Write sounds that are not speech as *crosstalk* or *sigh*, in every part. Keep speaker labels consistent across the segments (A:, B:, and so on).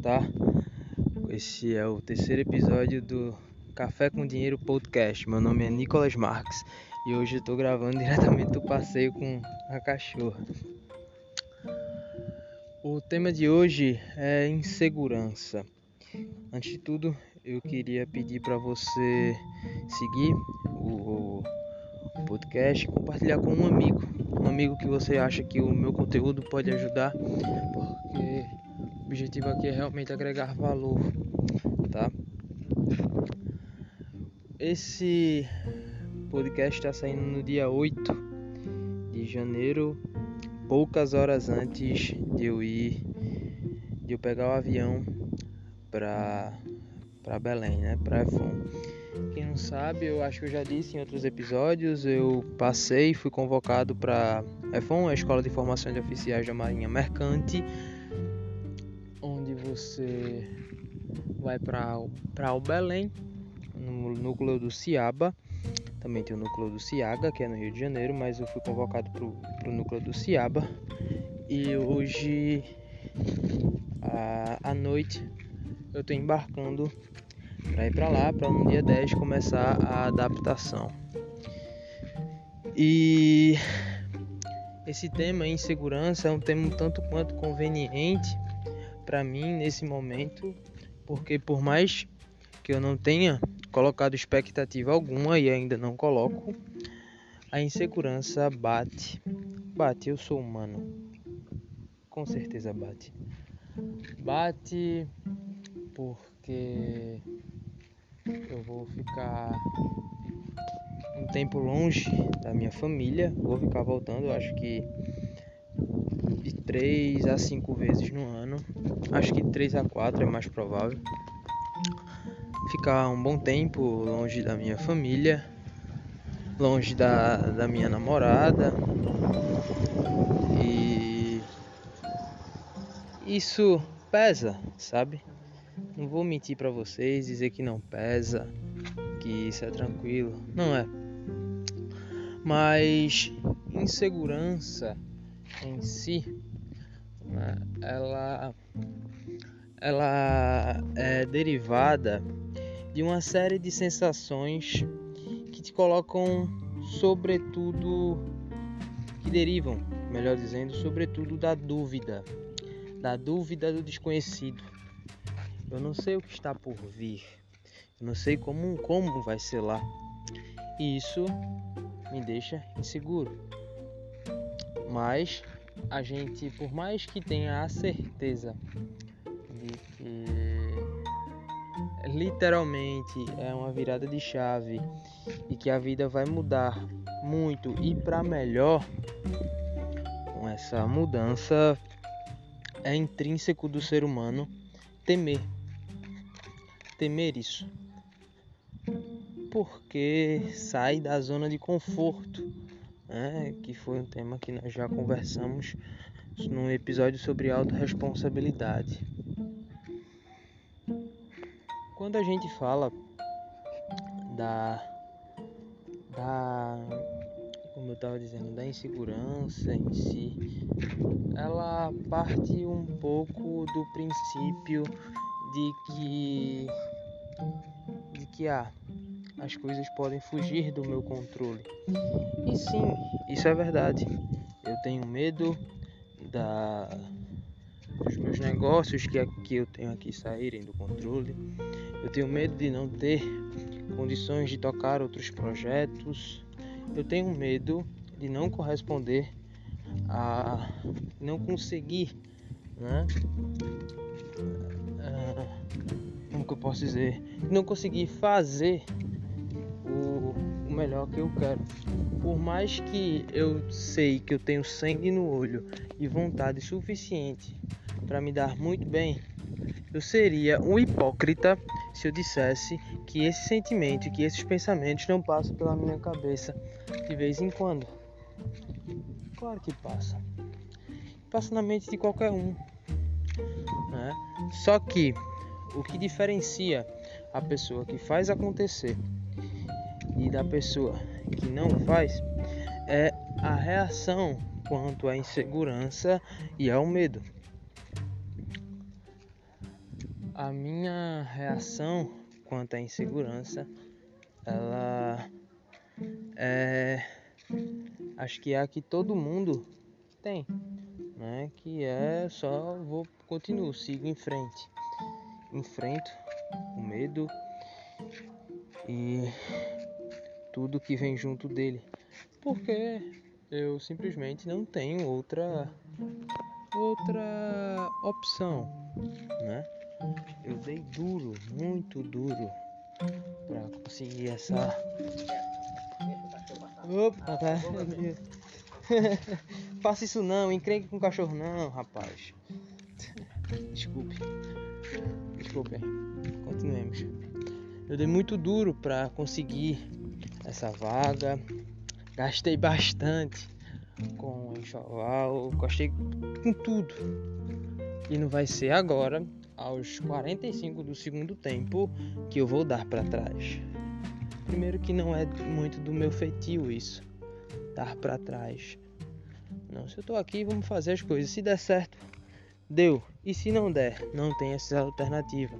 A: tá? Esse é o terceiro episódio do Café com Dinheiro Podcast. Meu nome é Nicolas Marques e hoje eu tô gravando *laughs* diretamente do passeio com a cachorra. O tema de hoje é insegurança. Antes de tudo, eu queria pedir para você seguir o podcast e compartilhar com um amigo, um amigo que você acha que o meu conteúdo pode ajudar, porque objetivo aqui é realmente agregar valor, tá? Esse podcast está saindo no dia 8 de janeiro, poucas horas antes de eu ir, de eu pegar o avião para para Belém, né, para Efon. Quem não sabe, eu acho que eu já disse em outros episódios, eu passei, fui convocado para EFON, a Escola de Formação de Oficiais da Marinha Mercante, você vai para o Belém, no núcleo do Ciaba. Também tem o núcleo do Ciaga, que é no Rio de Janeiro, mas eu fui convocado para o núcleo do Ciaba. E hoje, à, à noite, eu estou embarcando para ir para lá, para no dia 10 começar a adaptação. E esse tema insegurança é um tema um tanto quanto conveniente para mim nesse momento, porque por mais que eu não tenha colocado expectativa alguma e ainda não coloco, a insegurança bate. Bate, eu sou humano. Com certeza bate. Bate porque eu vou ficar um tempo longe da minha família, vou ficar voltando, acho que de 3 a 5 vezes no ano, acho que 3 a 4 é mais provável. Ficar um bom tempo longe da minha família, longe da, da minha namorada. E isso pesa, sabe? Não vou mentir para vocês, dizer que não pesa, que isso é tranquilo. Não é. Mas insegurança em si, ela, ela é derivada de uma série de sensações que te colocam, sobretudo, que derivam, melhor dizendo, sobretudo da dúvida, da dúvida do desconhecido. Eu não sei o que está por vir. Eu não sei como, como vai ser lá. E isso me deixa inseguro. Mas a gente, por mais que tenha a certeza de que literalmente é uma virada de chave e que a vida vai mudar muito e para melhor, com essa mudança é intrínseco do ser humano temer temer isso? Porque sai da zona de conforto, né? que foi um tema que nós já conversamos num episódio sobre autorresponsabilidade. Quando a gente fala da, da como eu estava dizendo, da insegurança em si, ela parte um pouco do princípio de que de que ah, as coisas podem fugir do meu controle. E sim, isso é verdade. Eu tenho medo da dos meus negócios que aqui eu tenho aqui saírem do controle. Eu tenho medo de não ter condições de tocar outros projetos. Eu tenho medo de não corresponder a não conseguir, né? como que eu posso dizer, não consegui fazer melhor que eu quero. Por mais que eu sei que eu tenho sangue no olho e vontade suficiente para me dar muito bem, eu seria um hipócrita se eu dissesse que esse sentimento, que esses pensamentos não passam pela minha cabeça de vez em quando. Claro que passa. Passa na mente de qualquer um. Né? Só que o que diferencia a pessoa que faz acontecer e da pessoa que não faz é a reação quanto à insegurança e ao medo. a minha reação quanto à insegurança, ela é acho que é a que todo mundo tem, né? Que é só vou continuo, sigo em frente. Enfrento o medo e tudo que vem junto dele. Porque eu simplesmente não tenho outra outra opção, né? Eu dei duro, muito duro para conseguir essa Opa, tá. *laughs* Faça isso não, encrenque com cachorro não, rapaz. Desculpe. Desculpe. Continuemos. Eu dei muito duro para conseguir essa vaga. Gastei bastante com enxoval, gastei com tudo. E não vai ser agora, aos 45 do segundo tempo, que eu vou dar para trás. Primeiro que não é muito do meu feitio isso, dar para trás. Não, se eu tô aqui, vamos fazer as coisas. Se der certo, deu. E se não der, não tem essa alternativa.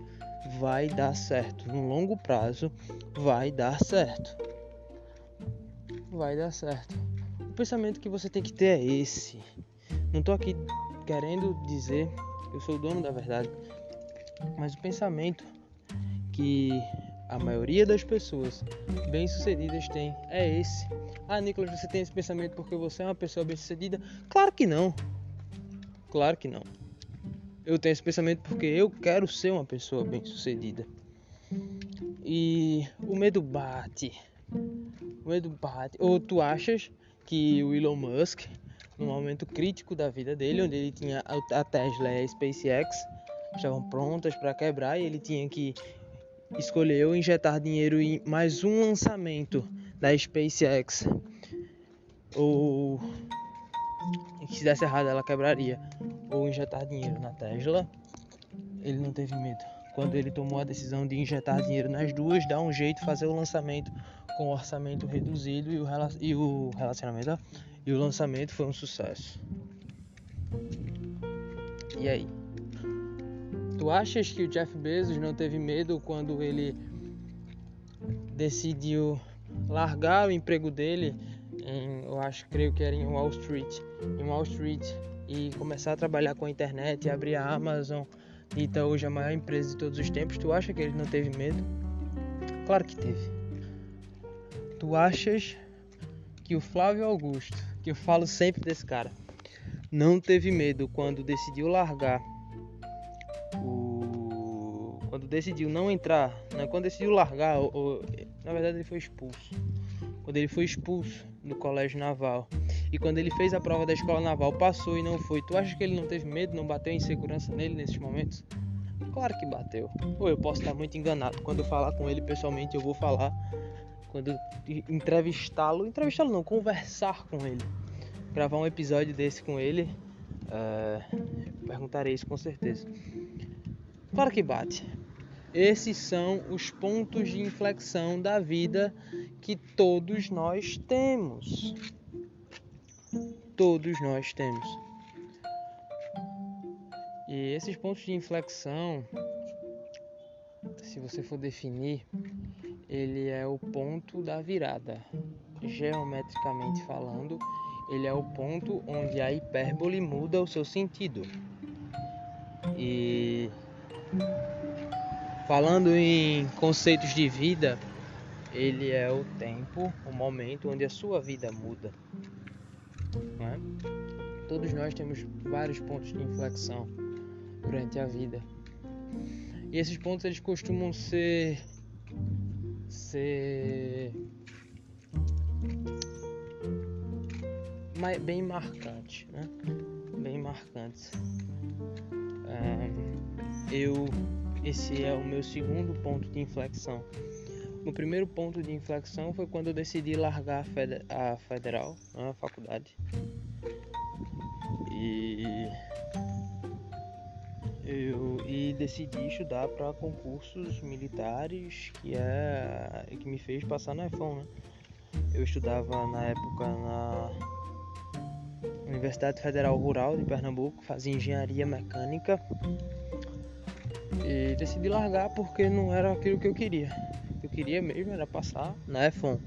A: Vai dar certo. No longo prazo, vai dar certo. Vai dar certo. O pensamento que você tem que ter é esse. Não tô aqui querendo dizer eu sou o dono da verdade, mas o pensamento que a maioria das pessoas bem-sucedidas tem é esse. Ah, Nicolas, você tem esse pensamento porque você é uma pessoa bem-sucedida? Claro que não. Claro que não. Eu tenho esse pensamento porque eu quero ser uma pessoa bem-sucedida. E o medo bate. O medo bate. Ou tu achas que o Elon Musk, no momento crítico da vida dele, onde ele tinha a Tesla e a SpaceX estavam prontas para quebrar e ele tinha que escolheu injetar dinheiro em mais um lançamento da SpaceX ou se desse errado ela quebraria ou injetar dinheiro na Tesla ele não teve medo quando ele tomou a decisão de injetar dinheiro nas duas dá um jeito fazer o lançamento com orçamento reduzido e o, o relacionamento e o lançamento foi um sucesso e aí Tu achas que o Jeff Bezos não teve medo quando ele decidiu largar o emprego dele em, eu acho, creio que era em Wall Street, em Wall Street e começar a trabalhar com a internet, e abrir a Amazon e tá hoje a maior empresa de todos os tempos. Tu acha que ele não teve medo? Claro que teve. Tu achas que o Flávio Augusto, que eu falo sempre desse cara, não teve medo quando decidiu largar o quando decidiu não entrar, né, quando decidiu largar, na verdade ele foi expulso. Quando ele foi expulso do colégio naval e quando ele fez a prova da escola naval, passou e não foi. Tu acha que ele não teve medo, não bateu insegurança nele nesses momentos? Claro que bateu. Ou eu posso estar muito enganado. Quando eu falar com ele pessoalmente, eu vou falar. Quando entrevistá-lo, entrevistá-lo não, conversar com ele, gravar um episódio desse com ele, uh, perguntarei isso com certeza. Claro que bate. Esses são os pontos de inflexão da vida que todos nós temos. Todos nós temos. E esses pontos de inflexão, se você for definir, ele é o ponto da virada. Geometricamente falando, ele é o ponto onde a hipérbole muda o seu sentido. E Falando em conceitos de vida, ele é o tempo, o momento onde a sua vida muda. É? Todos nós temos vários pontos de inflexão durante a vida. E esses pontos eles costumam ser ser bem marcantes, né? Bem marcantes. eu esse é o meu segundo ponto de inflexão. O primeiro ponto de inflexão foi quando eu decidi largar a, federal, né, a faculdade. E eu e decidi estudar para concursos militares, que é que me fez passar na EFON, né? Eu estudava na época na Universidade Federal Rural de Pernambuco, fazia engenharia mecânica E decidi largar porque não era aquilo que eu queria. Eu queria mesmo era passar na F1.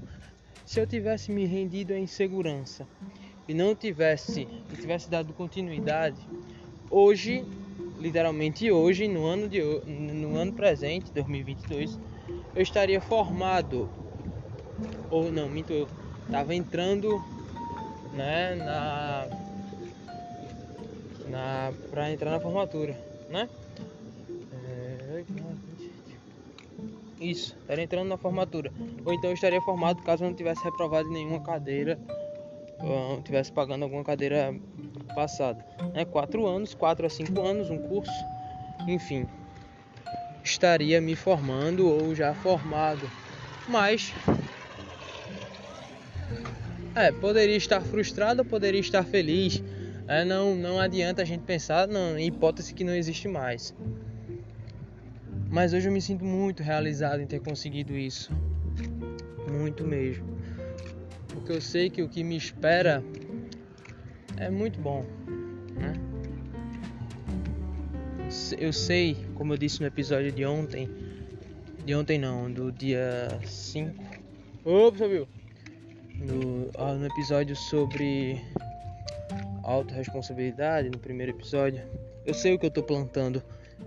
A: Se eu tivesse me rendido à insegurança e não tivesse, tivesse dado continuidade, hoje, literalmente hoje, no ano de no ano presente, 2022, eu estaria formado ou não, minto eu, tava entrando, né, na na para entrar na formatura, né? É, isso, estaria entrando na formatura. Ou então eu estaria formado caso eu não tivesse reprovado nenhuma cadeira, ou tivesse pagando alguma cadeira passada. Né? Quatro anos, quatro a cinco anos, um curso, enfim. Estaria me formando ou já formado. Mas é, poderia estar frustrado, poderia estar feliz. É, não, não adianta a gente pensar não, em hipótese que não existe mais. Mas hoje eu me sinto muito realizado em ter conseguido isso. Muito mesmo. Porque eu sei que o que me espera é muito bom. Né? Eu sei, como eu disse no episódio de ontem. De ontem não, do dia 5. Opa, viu? no, ah, no episódio sobre autorresponsabilidade, no primeiro episódio, eu sei o que eu estou plantando,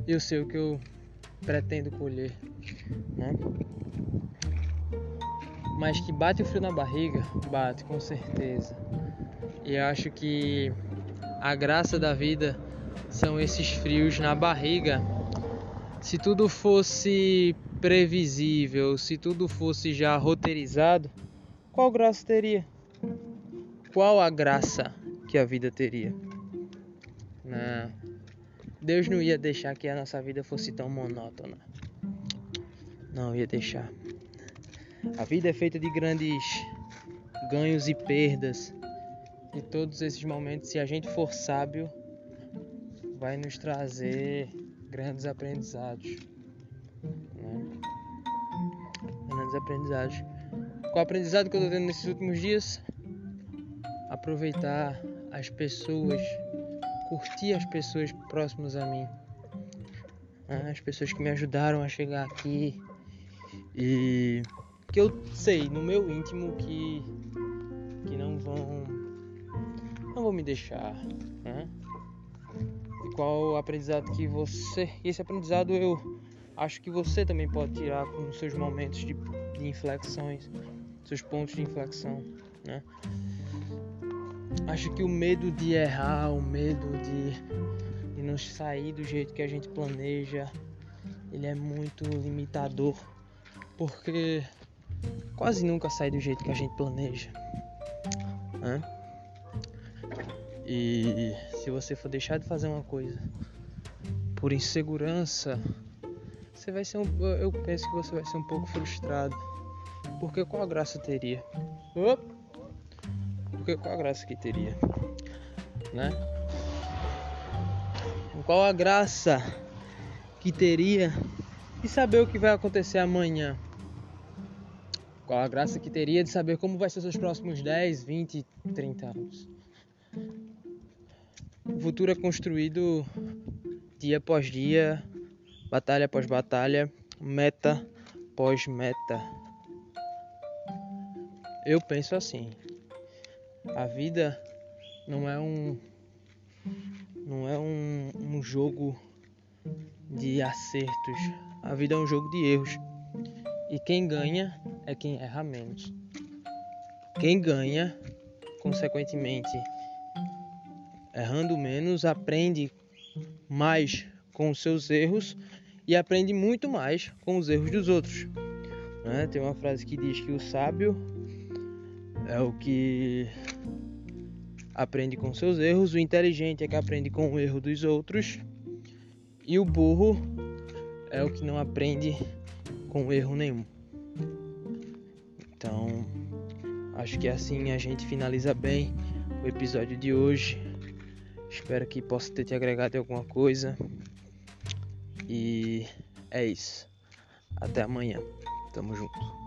A: eu sei o que eu pretendo colher, né? Mas que bate o frio na barriga, bate com certeza. E acho que a graça da vida são esses frios na barriga. Se tudo fosse previsível, se tudo fosse já roteirizado, qual graça teria? Qual a graça que a vida teria? Não. Deus não ia deixar que a nossa vida fosse tão monótona. Não ia deixar. A vida é feita de grandes ganhos e perdas. E todos esses momentos, se a gente for sábio, vai nos trazer grandes aprendizados. Né? Grandes aprendizados. Qual aprendizado que eu estou tendo nesses últimos dias? Aproveitar as pessoas, curtir as pessoas próximas a mim, né? as pessoas que me ajudaram a chegar aqui e que eu sei no meu íntimo que que não vão não vão me deixar, né? E qual o aprendizado que você, esse aprendizado eu acho que você também pode tirar com seus momentos de, de inflexões seus pontos de inflexão, né? Acho que o medo de errar, o medo de, de não sair do jeito que a gente planeja, ele é muito limitador, porque quase nunca sai do jeito que a gente planeja, né? E se você for deixar de fazer uma coisa por insegurança, você vai ser um, eu penso que você vai ser um pouco frustrado porque qual a graça teria? Porque qual a graça que teria? Né? Qual a graça que teria de saber o que vai acontecer amanhã? Qual a graça que teria de saber como vai ser seus próximos 10, 20, 30 anos? O futuro é construído dia após dia, batalha após batalha, meta após meta. Eu penso assim. A vida não é um não é um, um jogo de acertos. A vida é um jogo de erros. E quem ganha é quem erra menos. Quem ganha, consequentemente, errando menos, aprende mais com os seus erros e aprende muito mais com os erros dos outros. Né? Tem uma frase que diz que o sábio é o que aprende com seus erros, o inteligente é que aprende com o erro dos outros, e o burro é o que não aprende com erro nenhum. Então, acho que assim a gente finaliza bem o episódio de hoje. Espero que possa ter te agregado alguma coisa. E é isso. Até amanhã. Tamo junto.